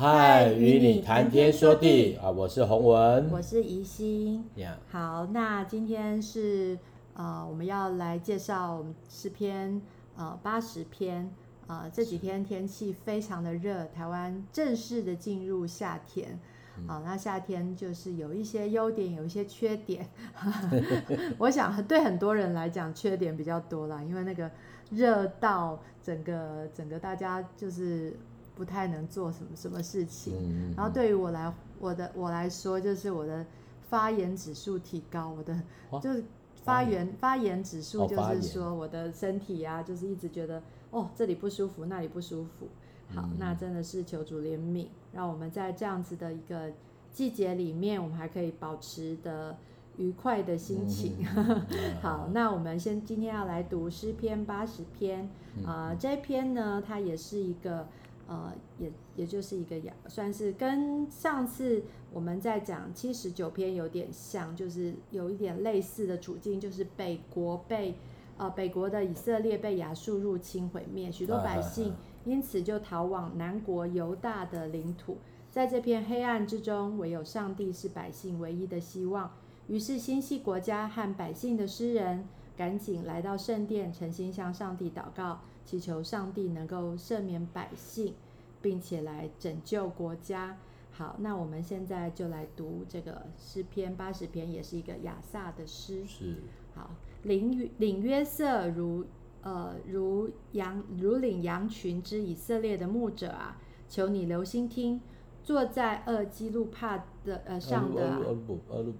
嗨，与你谈天说地啊！我是洪文，我是宜心。Yeah. 好，那今天是呃，我们要来介绍我们诗篇呃八十篇。呃，这几天天气非常的热，台湾正式的进入夏天。好、嗯，那夏天就是有一些优点，有一些缺点。我想对很多人来讲，缺点比较多啦，因为那个热到整个整个大家就是不太能做什么什么事情。嗯、然后对于我来我的我来说，就是我的发炎指数提高，我的就是发炎发炎指数就是说我的身体啊，就是一直觉得。哦，这里不舒服，那里不舒服。好，嗯、那真的是求主怜悯，让我们在这样子的一个季节里面，我们还可以保持的愉快的心情。嗯、好，那我们先今天要来读诗篇八十篇啊、呃，这篇呢，它也是一个呃，也也就是一个亚，算是跟上次我们在讲七十九篇有点像，就是有一点类似的处境，就是北国被。呃，北国的以色列被亚述入侵毁灭，许多百姓因此就逃往南国犹大的领土。在这片黑暗之中，唯有上帝是百姓唯一的希望。于是，心系国家和百姓的诗人赶紧来到圣殿，诚心向上帝祷告，祈求上帝能够赦免百姓，并且来拯救国家。好，那我们现在就来读这个诗篇八十篇，也是一个亚萨的诗。是，好。领领约瑟如呃如羊如领羊群之以色列的牧者啊，求你留心听，坐在厄基路帕的呃上的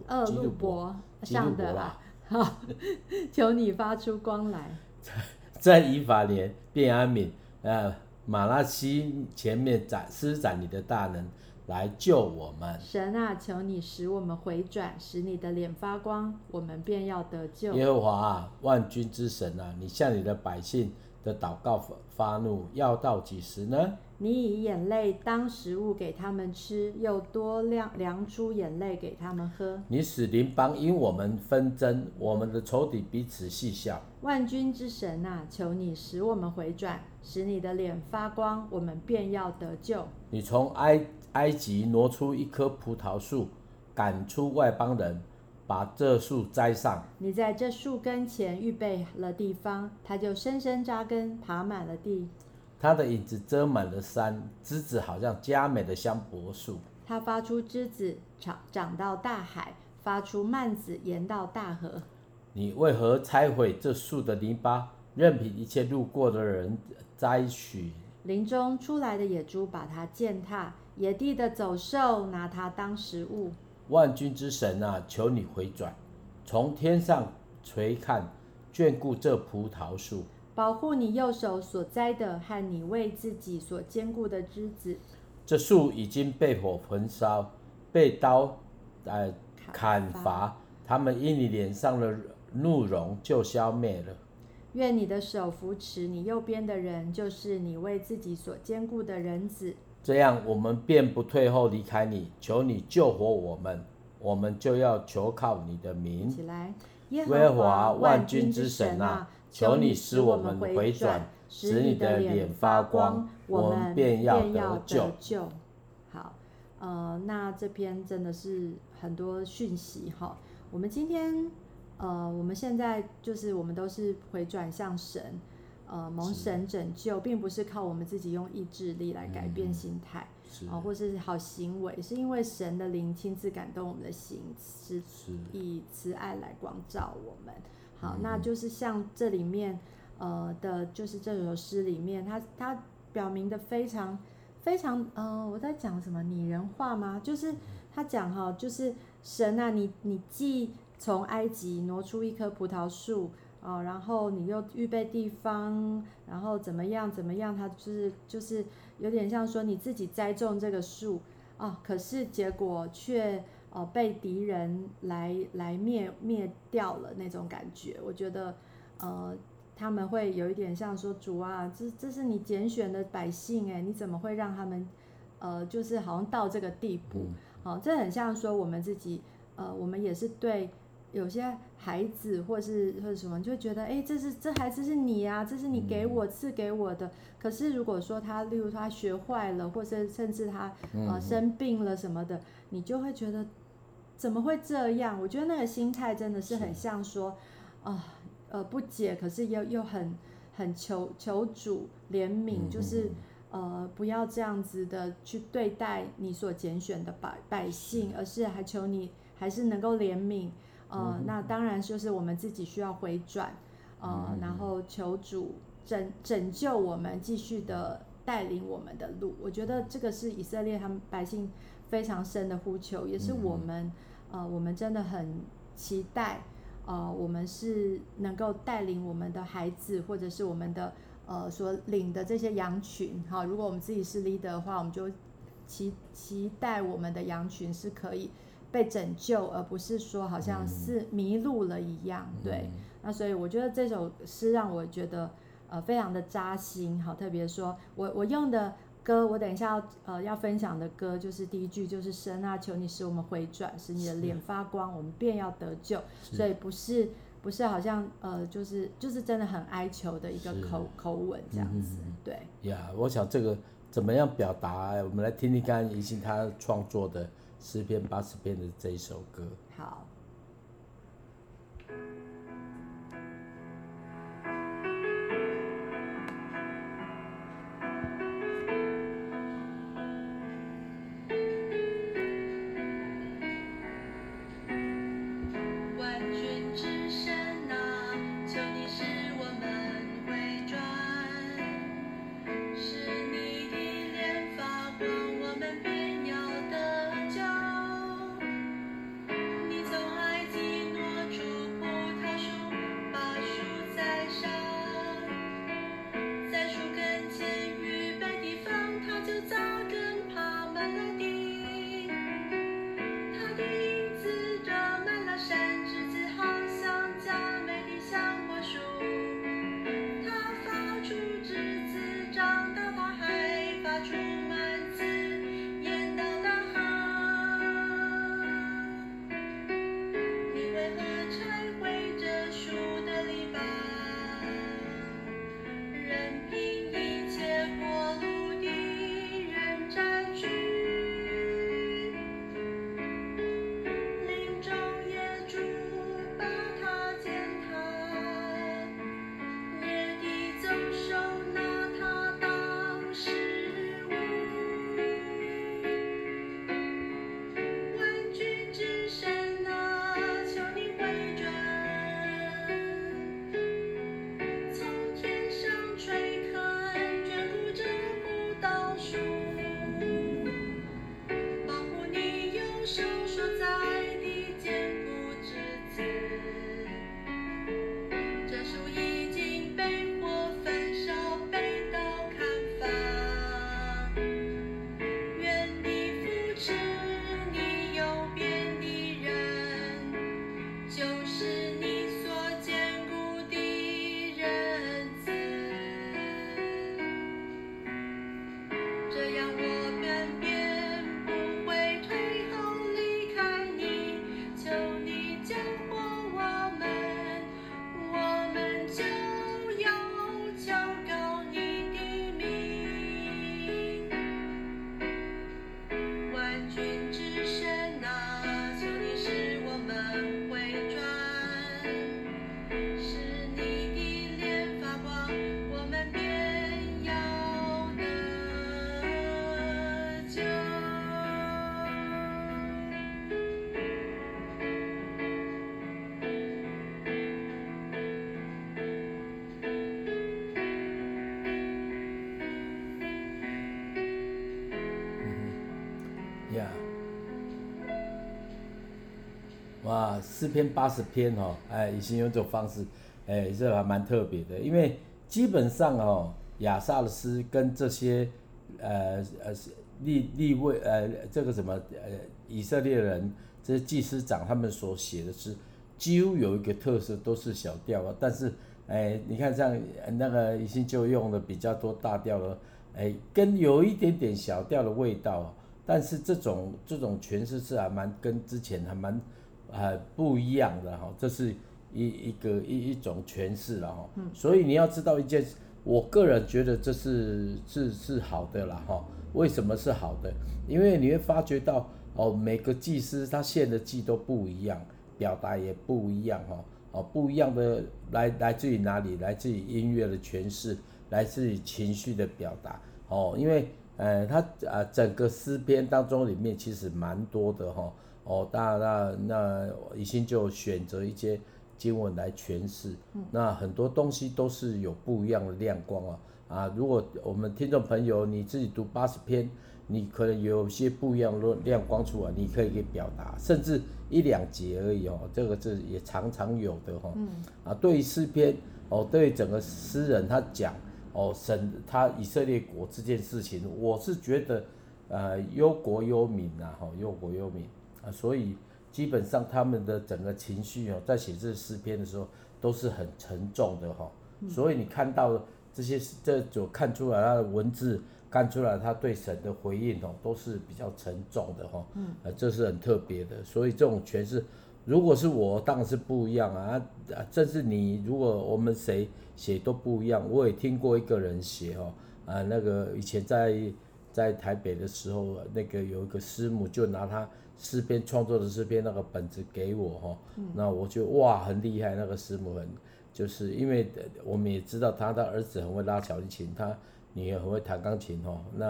厄路伯上的啊，好，求你发出光来，在以法莲便雅悯呃马拉西前面展施展你的大能。来救我们，神啊，求你使我们回转，使你的脸发光，我们便要得救。耶和华啊，万军之神啊，你向你的百姓的祷告发怒，要到几时呢？你以眼泪当食物给他们吃，又多量量出眼泪给他们喝。你使邻邦因我们纷争，我们的仇敌彼此戏笑。万军之神啊，求你使我们回转，使你的脸发光，我们便要得救。你从埃埃及挪出一棵葡萄树，赶出外邦人，把这树栽上。你在这树根前预备了地方，它就深深扎根，爬满了地。它的影子遮满了山，枝子好像佳美的香柏树。它发出枝子，长长到大海，发出蔓子，延到大河。你为何拆毁这树的篱笆，任凭一切路过的人摘取？林中出来的野猪把它践踏。野地的走兽拿它当食物。万军之神啊，求你回转，从天上垂看，眷顾这葡萄树，保护你右手所栽的和你为自己所坚固的枝子。这树已经被火焚烧，被刀呃砍伐，砍伐他们因你脸上的怒容就消灭了。愿你的手扶持你右边的人，就是你为自己所坚固的人子。这样，我们便不退后离开你，求你救活我们，我们就要求靠你的名。起来，耶和华万军之神啊，求你使我们回转，使你的脸发光，我们便要得救。好，呃，那这篇真的是很多讯息哈。我们今天，呃，我们现在就是我们都是回转向神。呃，蒙神拯救，并不是靠我们自己用意志力来改变心态，啊、或是好行为，是因为神的灵亲自感动我们的心，是以慈爱来光照我们。好，嗯、那就是像这里面，呃的，就是这首诗里面，它它表明的非常非常，呃，我在讲什么拟人化吗？就是他讲哈，就是神啊，你你既从埃及挪出一棵葡萄树。哦，然后你又预备地方，然后怎么样怎么样？他就是就是有点像说你自己栽种这个树啊，可是结果却哦被敌人来来灭灭掉了那种感觉。我觉得呃他们会有一点像说主啊，这这是你拣选的百姓哎，你怎么会让他们呃就是好像到这个地步？好，这很像说我们自己呃我们也是对。有些孩子或是或者什么，就觉得，哎，这是这孩子是你呀，这是你给我赐给我的。可是如果说他，例如他学坏了，或者甚至他呃生病了什么的，你就会觉得怎么会这样？我觉得那个心态真的是很像说，啊呃不解，可是又又很很求求主怜悯，就是呃不要这样子的去对待你所拣选的百百姓，而是还求你还是能够怜悯。呃，嗯、那当然就是我们自己需要回转，呃，嗯、然后求主拯拯救我们，继续的带领我们的路。我觉得这个是以色列他们百姓非常深的呼求，也是我们，嗯、呃，我们真的很期待，呃，我们是能够带领我们的孩子，或者是我们的呃所领的这些羊群，哈，如果我们自己是 leader 的话，我们就期期待我们的羊群是可以。被拯救，而不是说好像是迷路了一样，嗯、对。那所以我觉得这首诗让我觉得呃非常的扎心，好，特别说我我用的歌，我等一下要呃要分享的歌就是第一句就是神啊，求你使我们回转，使你的脸发光，我们便要得救。所以不是不是好像呃就是就是真的很哀求的一个口口吻这样子，嗯、对。呀，yeah, 我想这个怎么样表达？我们来听听看怡欣他创作的。十遍八十遍的这一首歌。好。哇，诗篇八十篇哦，哎，已经用这种方式，哎，这还蛮特别的。因为基本上哦，亚萨的诗跟这些呃呃利利位呃这个什么呃以色列人这些祭司长他们所写的诗，几乎有一个特色，都是小调啊。但是哎，你看像那个已经就用的比较多大调了，哎，跟有一点点小调的味道。但是这种这种诠释是还蛮跟之前还蛮。呃不一样的哈，这是一一个一一种诠释了哈。嗯所以你要知道一件事，我个人觉得这是是是好的了哈。为什么是好的？因为你会发觉到哦，每个祭司他献的祭都不一样，表达也不一样哈。哦，不一样的来来自于哪里？来自于音乐的诠释，来自于情绪的表达。哦，因为呃，他啊整个诗篇当中里面其实蛮多的哈。哦，那那那已经就选择一些经文来诠释。那很多东西都是有不一样的亮光啊。啊，如果我们听众朋友你自己读八十篇，你可能有些不一样的亮光出来，你可以给表达，甚至一两节而已哦，这个是也常常有的哈。嗯。啊，对于诗篇哦，对于整个诗人他讲哦，神他以色列国这件事情，我是觉得呃忧国忧民呐，哈，忧国忧民啊，所以基本上他们的整个情绪哦，在写这诗篇的时候都是很沉重的哈。所以你看到。这些这就看出来他的文字，看出来他对神的回应哦，都是比较沉重的哈。嗯，呃，这是很特别的。所以这种诠释，如果是我，当然是不一样啊。啊，这是你，如果我们谁写都不一样。我也听过一个人写哦，啊，那个以前在在台北的时候，那个有一个师母就拿他诗篇创作的诗篇那个本子给我哈。嗯。那我就哇，很厉害，那个师母很。就是因为我们也知道他的儿子很会拉小提琴，他女儿很会弹钢琴哦。那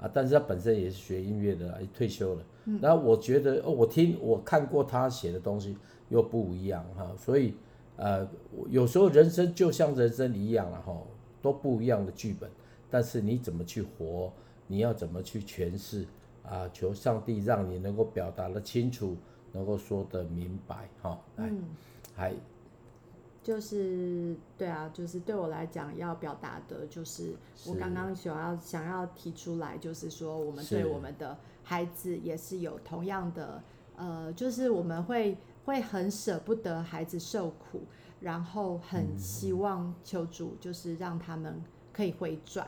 啊，但是他本身也是学音乐的，也退休了。嗯。然后我觉得，哦，我听我看过他写的东西又不一样哈，所以呃，有时候人生就像人生一样了哈，都不一样的剧本，但是你怎么去活，你要怎么去诠释啊？求上帝让你能够表达的清楚，能够说的明白哈。来，嗯，还。就是对啊，就是对我来讲要表达的，就是我刚刚想要想要提出来，就是说我们对我们的孩子也是有同样的，呃，就是我们会会很舍不得孩子受苦，然后很希望求主就是让他们可以回转。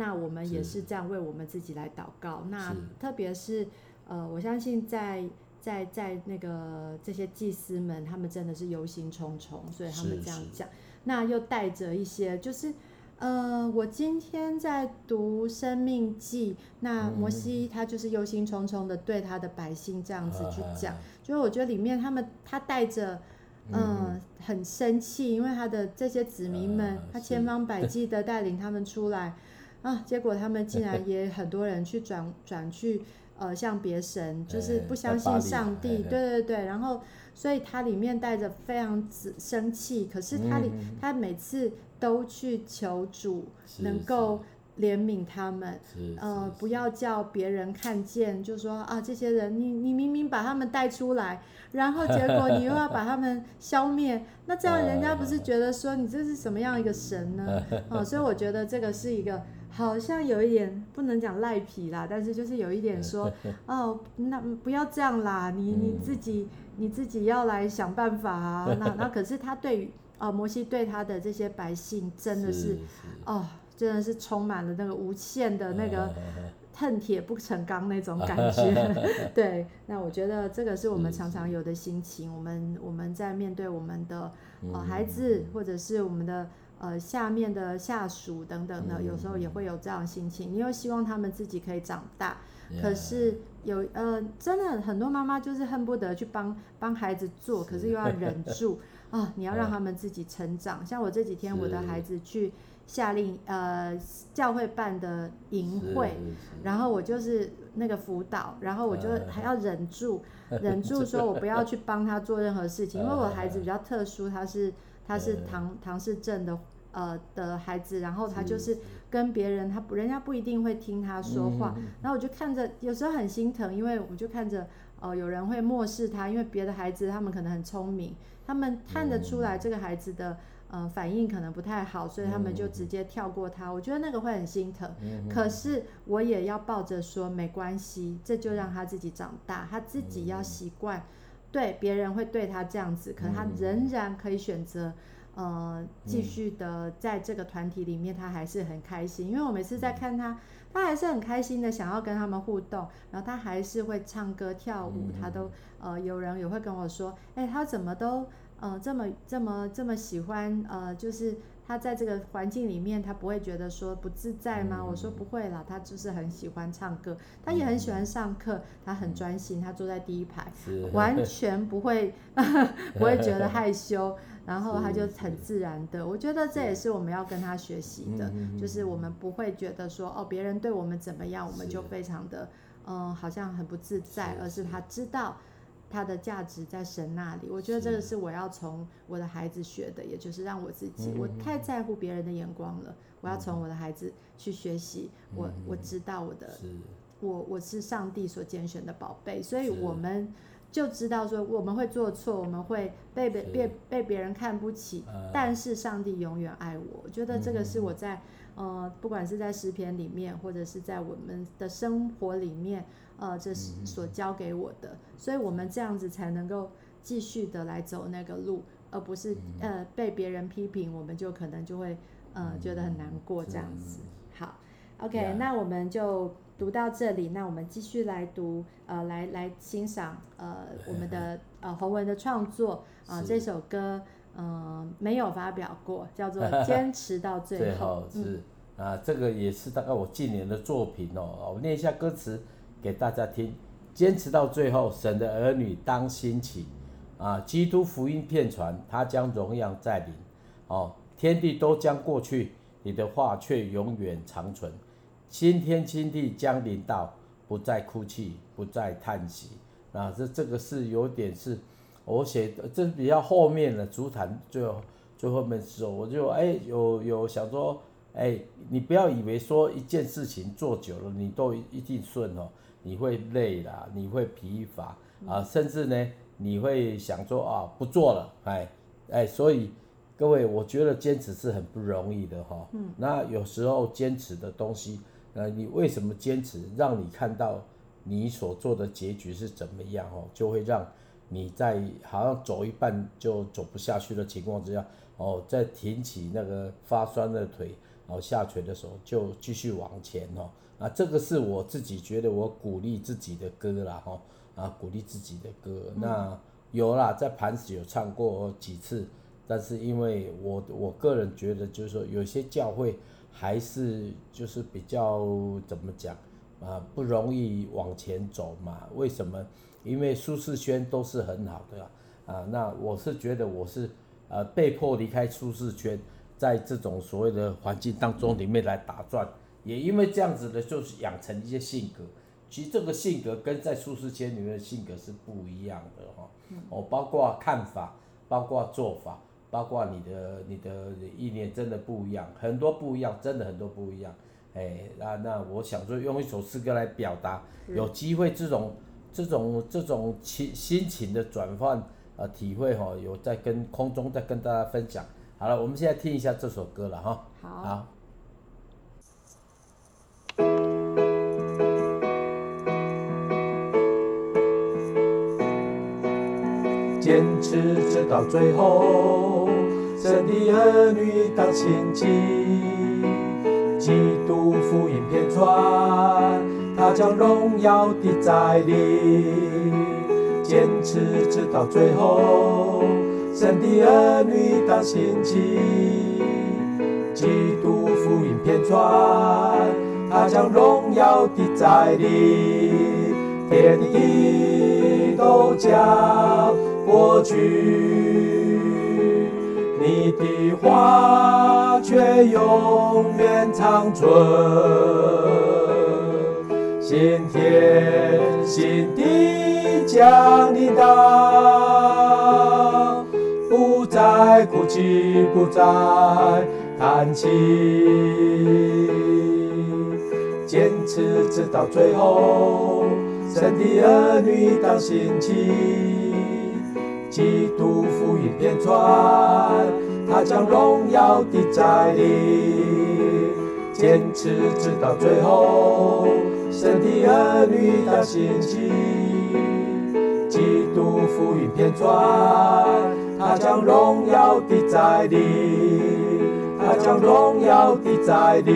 那我们也是这样为我们自己来祷告。那特别是呃，我相信在。在在那个这些祭司们，他们真的是忧心忡忡，所以他们这样讲。那又带着一些，就是呃，我今天在读《生命记》，那摩西他就是忧心忡忡的对他的百姓这样子去讲，就是我觉得里面他们他带着嗯、呃、很生气，因为他的这些子民们，他千方百计的带领他们出来啊，结果他们竟然也很多人去转 转去。呃，向别神就是不相信上帝，对对对，然后所以他里面带着非常生气，可是他里、嗯、他每次都去求主能够怜悯他们，呃，不要叫别人看见，就说啊，这些人你你明明把他们带出来，然后结果你又要把他们消灭，那这样人家不是 觉得说你这是什么样一个神呢？哦，所以我觉得这个是一个。好像有一点不能讲赖皮啦，但是就是有一点说，哦，那不要这样啦，你你自己你自己要来想办法啊。那那可是他对于哦摩西对他的这些百姓真的是哦，真的是充满了那个无限的那个恨铁不成钢那种感觉。对，那我觉得这个是我们常常有的心情。我们我们在面对我们的呃孩子或者是我们的。呃，下面的下属等等的，有时候也会有这样的心情。你又希望他们自己可以长大，可是有呃，真的很多妈妈就是恨不得去帮帮孩子做，可是又要忍 住啊！你要让他们自己成长。像我这几天，我的孩子去夏令呃教会办的营会，然后我就是那个辅导，然后我就还要忍住，忍住说我不要去帮他做任何事情，因为我孩子比较特殊，他是。他是唐唐氏症的呃的孩子，然后他就是跟别人，他不人家不一定会听他说话，然后我就看着，有时候很心疼，因为我就看着呃有人会漠视他，因为别的孩子他们可能很聪明，他们看得出来这个孩子的呃反应可能不太好，所以他们就直接跳过他，我觉得那个会很心疼。可是我也要抱着说没关系，这就让他自己长大，他自己要习惯。对，别人会对他这样子，可他仍然可以选择，呃，继续的在这个团体里面，他还是很开心。因为我每次在看他他还是很开心的想要跟他们互动，然后他还是会唱歌跳舞，嗯、他都呃有人也会跟我说，哎，他怎么都呃这么这么这么喜欢呃就是。他在这个环境里面，他不会觉得说不自在吗？嗯、我说不会啦，他就是很喜欢唱歌，他也很喜欢上课，嗯、他很专心，他坐在第一排，完全不会 不会觉得害羞，然后他就很自然的。我觉得这也是我们要跟他学习的，就是我们不会觉得说哦，别人对我们怎么样，我们就非常的嗯，好像很不自在，而是他知道。他的价值在神那里，我觉得这个是。我要从我的孩子学的，也就是让我自己，我太在乎别人的眼光了，我要从我的孩子去学习，我我知道我的，我我是上帝所拣选的宝贝，所以我们就知道说我们会做错，我们会被被被被别人看不起，但是上帝永远爱我，我觉得这个是我在呃，不管是在诗篇里面，或者是在我们的生活里面。呃，这是所教给我的，所以我们这样子才能够继续的来走那个路，而不是呃被别人批评，我们就可能就会呃觉得很难过这样子。好，OK，那我们就读到这里，那我们继续来读，呃，来来欣赏呃我们的呃洪文的创作啊，这首歌嗯没有发表过，叫做 《坚持到最后》。是。啊，这个也是大概我近年的作品哦，我念一下歌词。给大家听，坚持到最后，神的儿女当兴起，啊，基督福音遍传，他将荣耀再临，哦，天地都将过去，你的话却永远长存，新天新地将临到，不再哭泣，不再叹息，啊，这这个是有点是，我写的，这比较后面的主坛最后最后面的时候，我就哎有有想说，哎，你不要以为说一件事情做久了，你都一定顺哦。你会累啦，你会疲乏啊，甚至呢，你会想说啊，不做了，哎哎，所以各位，我觉得坚持是很不容易的哈。嗯。那有时候坚持的东西，呃，你为什么坚持？让你看到你所做的结局是怎么样哦，就会让你在好像走一半就走不下去的情况之下，哦，在挺起那个发酸的腿，然后下垂的时候，就继续往前哦。啊，这个是我自己觉得我鼓励自己的歌啦，哈，啊，鼓励自己的歌。那有啦，在盘子有唱过几次，但是因为我我个人觉得，就是说有些教会还是就是比较怎么讲啊，不容易往前走嘛。为什么？因为舒适圈都是很好的啊，啊，那我是觉得我是呃被迫离开舒适圈，在这种所谓的环境当中里面来打转。也因为这样子的，就是养成一些性格。其实这个性格跟在舒适圈里面的性格是不一样的哈。哦，包括看法，包括做法，包括你的你的意念，真的不一样，很多不一样，真的很多不一样。哎，那那我想说，用一首诗歌来表达，有机会这种这种这种情心情的转换呃体会哈，有在跟空中在跟大家分享。好了，我们现在听一下这首歌了哈。好。好坚持直到最后，神的儿女当兴起，基督福音遍传，他将荣耀的再临。坚持直到最后，神的儿女当兴起，基督福音遍传，他将荣耀的再临，天地都将。过去，你的话却永远长存。新天新地将临到，不再哭泣，不再叹息，坚持直到最后，神的儿女当兴起。基督浮云飘转，他将荣耀的在你，坚持直到最后，神的儿女的心起。基督浮云飘转，他将荣耀的在你，他将荣耀的在你。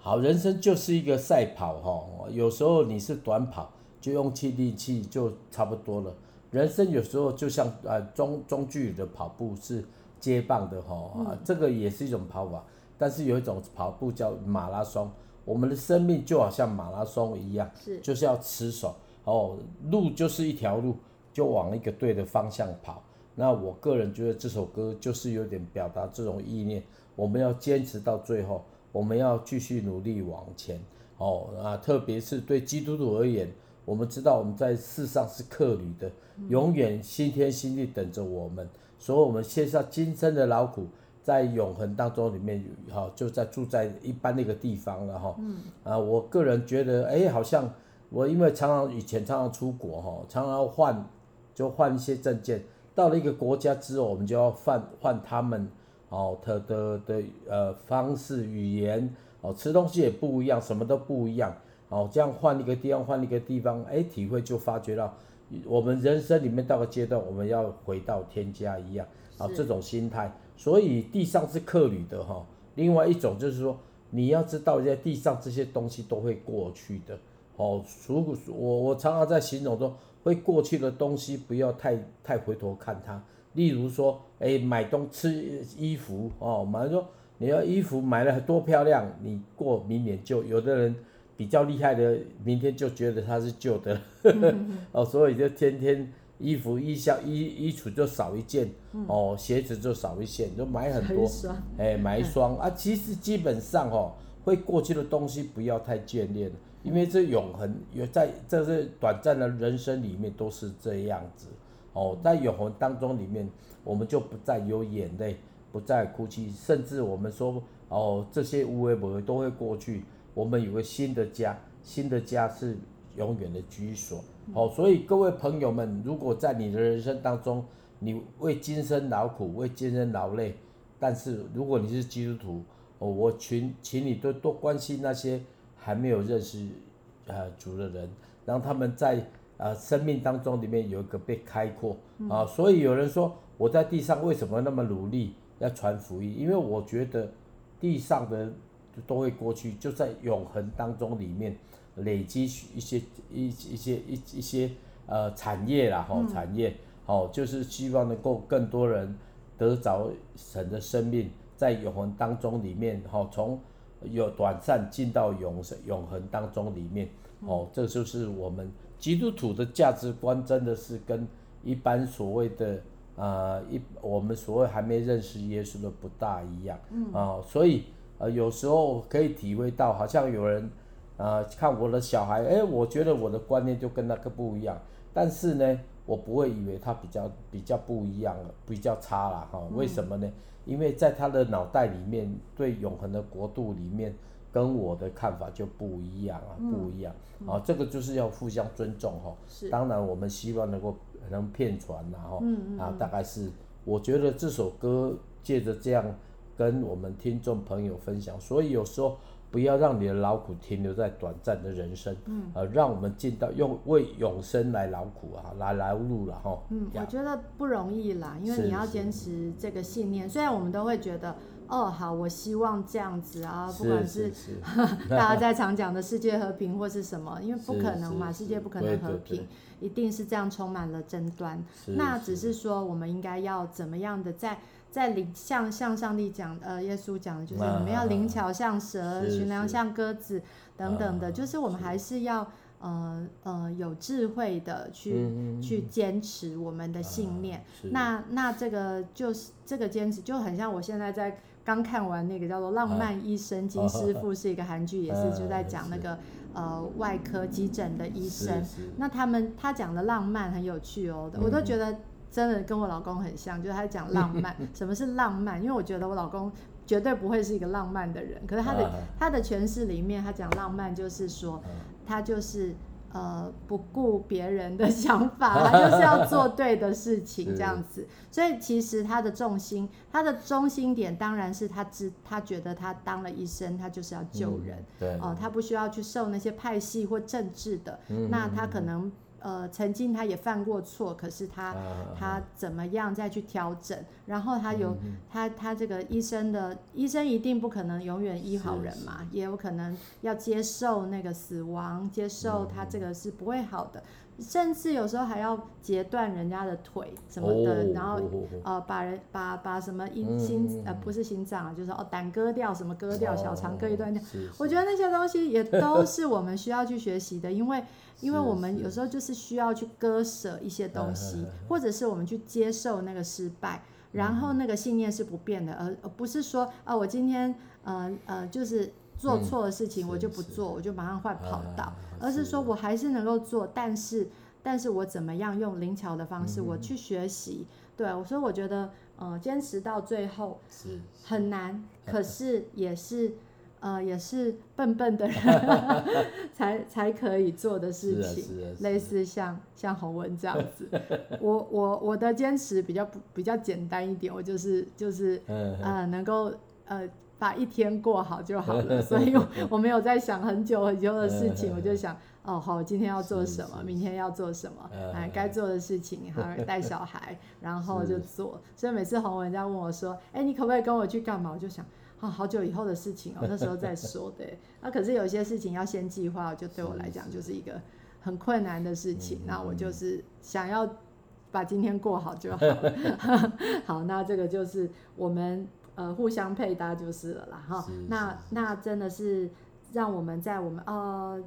好，人生就是一个赛跑，哈。有时候你是短跑，就用气力气就差不多了。人生有时候就像呃中中距离的跑步是接棒的哈，啊、嗯，这个也是一种跑法，但是有一种跑步叫马拉松，我们的生命就好像马拉松一样，是就是要持守哦，路就是一条路，就往一个对的方向跑。那我个人觉得这首歌就是有点表达这种意念，我们要坚持到最后。我们要继续努力往前，哦啊，特别是对基督徒而言，我们知道我们在世上是客旅的，永远新天新地等着我们，所以我们卸下今生的劳苦，在永恒当中里面，哈，就在住在一般那个地方了哈。嗯。啊，我个人觉得，哎，好像我因为常常以前常常出国哈，常常换就换一些证件，到了一个国家之后，我们就要换换他们。哦，他的的呃方式语言哦，吃东西也不一样，什么都不一样。哦，这样换一个地方，换一个地方，哎，体会就发觉到，我们人生里面到个阶段，我们要回到天家一样。啊，这种心态，所以地上是客旅的哈。另外一种就是说，你要知道，在地上这些东西都会过去的。哦，如果我我常常在形容说，会过去的东西，不要太太回头看它。例如说，哎，买东吃衣服哦，买说你要衣服买了多漂亮，你过明年就有的人比较厉害的，明天就觉得它是旧的，哦，所以就天天衣服衣箱衣衣橱就少一件，哦，鞋子就少一件，就买很多，哎，买一双啊，其实基本上哦，会过去的东西不要太眷恋，因为这永恒有在这是短暂的人生里面都是这样子。哦，在永恒当中里面，我们就不再有眼泪，不再哭泣，甚至我们说，哦，这些无为不为都会过去，我们有个新的家，新的家是永远的居所。哦，所以各位朋友们，如果在你的人生当中，你为今生劳苦，为今生劳累，但是如果你是基督徒，哦，我请请你多多关心那些还没有认识呃主的人，让他们在。呃，生命当中里面有一个被开阔啊，所以有人说我在地上为什么那么努力要传福音？因为我觉得地上的都会过去，就在永恒当中里面累积一些一一些一一些呃产业啦，哈，产业，哦，就是希望能够更多人得着神的生命，在永恒当中里面，哦，从有短暂进到永永恒当中里面，哦，这就是我们。基督徒的价值观真的是跟一般所谓的啊、呃、一我们所谓还没认识耶稣的不大一样，啊、嗯呃，所以呃有时候可以体会到，好像有人啊、呃、看我的小孩，哎，我觉得我的观念就跟那个不一样，但是呢，我不会以为他比较比较不一样了，比较差了哈？为什么呢？因为在他的脑袋里面，对永恒的国度里面。跟我的看法就不一样啊，不一样、嗯、啊，这个就是要互相尊重哈。是，当然我们希望能够能骗传然后啊，大概是我觉得这首歌借着这样跟我们听众朋友分享，所以有时候。不要让你的劳苦停留在短暂的人生，嗯，呃，让我们进到用为永生来劳苦啊，来劳碌了哈。嗯，我觉得不容易啦，因为你要坚持这个信念。虽然我们都会觉得，哦，好，我希望这样子啊，不管是，是，是 大家在常讲的世界和平或是什么，因为不可能嘛，世界不可能和平，一定是这样充满了争端。那只是说，我们应该要怎么样的在。在灵像像上帝讲，呃，耶稣讲的就是你们要灵巧像蛇，寻良像鸽子等等的，就是我们还是要呃呃有智慧的去、嗯、去坚持我们的信念。啊、那那这个就是这个坚持就很像我现在在刚看完那个叫做《浪漫医生金师傅 》，是一个韩剧，也是就在讲那个呃外科急诊的医生。那他们他讲的浪漫很有趣哦，我都觉得。真的跟我老公很像，就是他讲浪漫，什么是浪漫？因为我觉得我老公绝对不会是一个浪漫的人，可是他的他的诠释里面，他讲浪漫就是说，他就是呃不顾别人的 想法，他就是要做对的事情这样子。所以其实他的重心，他的中心点当然是他知他觉得他当了医生，他就是要救人，对哦，他不需要去受那些派系或政治的，那他可能。呃，曾经他也犯过错，可是他、啊、他怎么样再去调整？然后他有、嗯、他他这个医生的医生一定不可能永远医好人嘛，也有可能要接受那个死亡，接受他这个是不会好的。嗯甚至有时候还要截断人家的腿什么的，哦、然后、哦、呃把人把把什么阴心、嗯、呃不是心脏啊，就是哦胆割掉什么割掉、哦、小肠割一段掉。我觉得那些东西也都是我们需要去学习的，因为因为我们有时候就是需要去割舍一些东西，或者是我们去接受那个失败，然后那个信念是不变的，而而不是说啊、呃、我今天呃呃就是。做错了事情我就不做，我就马上换跑道，而是说我还是能够做，但是但是我怎么样用灵巧的方式我去学习，对，所以我觉得呃坚持到最后是很难，可是也是呃也是笨笨的人 才才可以做的事情，类似像像洪文这样子，我我我的坚持比较比较简单一点，我就是就是呃能够呃。把一天过好就好了，所以我没有在想很久很久的事情，我就想，哦，好，今天要做什么，明天要做什么，哎，该做的事情，还有带小孩，然后就做。所以每次洪文在问我说，哎，你可不可以跟我去干嘛？我就想，啊，好久以后的事情哦，那时候再说。对，那可是有些事情要先计划，就对我来讲就是一个很困难的事情。那我就是想要把今天过好就好了。好，那这个就是我们。呃，互相配搭就是了啦，哈。那那真的是让我们在我们呃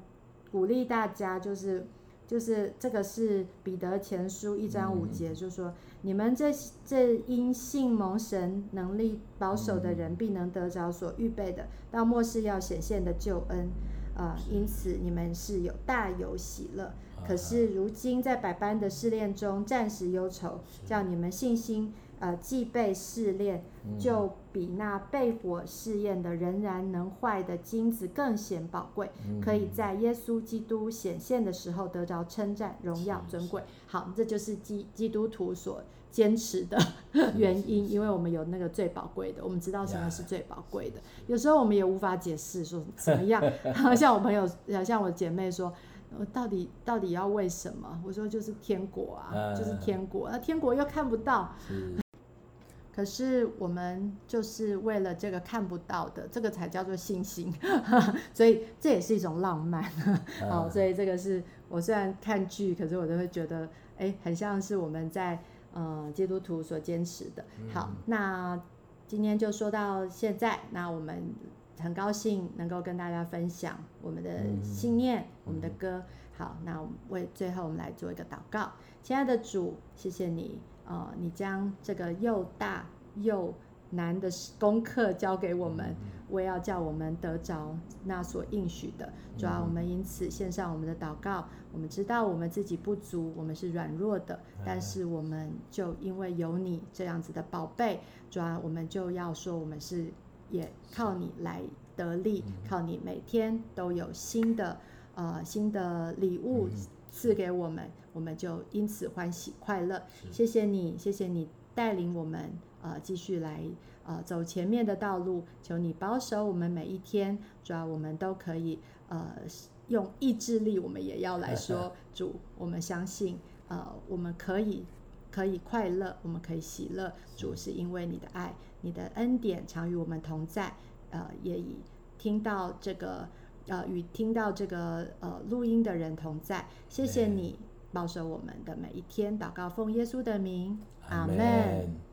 鼓励大家，就是就是这个是彼得前书一章五节，嗯、就是说你们这这因信蒙神能力保守的人，必能得着所预备的，到末世要显现的救恩。啊、呃，因此你们是有大有喜乐。可是如今在百般的试炼中，暂时忧愁，叫你们信心。呃，既被试炼，就比那被火试验的仍然能坏的金子更显宝贵，嗯、可以在耶稣基督显现的时候得着称赞、荣耀、尊贵。好，这就是基基督徒所坚持的 原因，因为我们有那个最宝贵的，我们知道什么是最宝贵的。有时候我们也无法解释说怎么样，像我朋友，像我姐妹说。我到底到底要为什么？我说就是天国啊，啊就是天国。那天国又看不到，是可是我们就是为了这个看不到的，这个才叫做信心。所以这也是一种浪漫。好、啊，所以这个是我虽然看剧，可是我都会觉得，哎，很像是我们在呃基督徒所坚持的。好，嗯、那今天就说到现在，那我们。很高兴能够跟大家分享我们的信念，嗯、我们的歌。好，那我们为最后我们来做一个祷告。亲爱的主，谢谢你，呃，你将这个又大又难的功课交给我们，我也要叫我们得着那所应许的。主要，我们因此献上我们的祷告。我们知道我们自己不足，我们是软弱的，但是我们就因为有你这样子的宝贝，主要，我们就要说我们是。也靠你来得力，靠你每天都有新的呃新的礼物赐给我们，我们就因此欢喜快乐。谢谢你，谢谢你带领我们呃继续来呃走前面的道路，求你保守我们每一天，主要我们都可以呃用意志力，我们也要来说 主，我们相信呃我们可以可以快乐，我们可以喜乐，主是因为你的爱。你的恩典常与我们同在，呃，也以听到这个，呃，与听到这个，呃，录音的人同在。谢谢你保守我们的每一天，祷告奉耶稣的名，阿门。